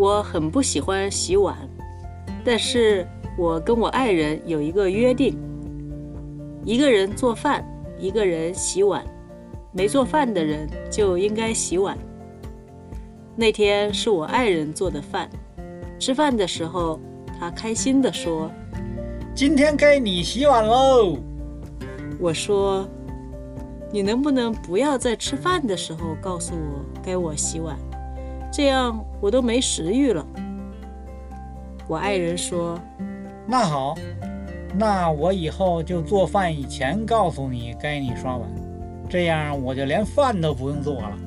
我很不喜欢洗碗，但是我跟我爱人有一个约定：一个人做饭，一个人洗碗。没做饭的人就应该洗碗。那天是我爱人做的饭，吃饭的时候，他开心地说：“今天该你洗碗喽。”我说：“你能不能不要在吃饭的时候告诉我该我洗碗？这样我都没食欲了。”我爱人说：“那好，那我以后就做饭以前告诉你该你刷碗。”这样我就连饭都不用做了。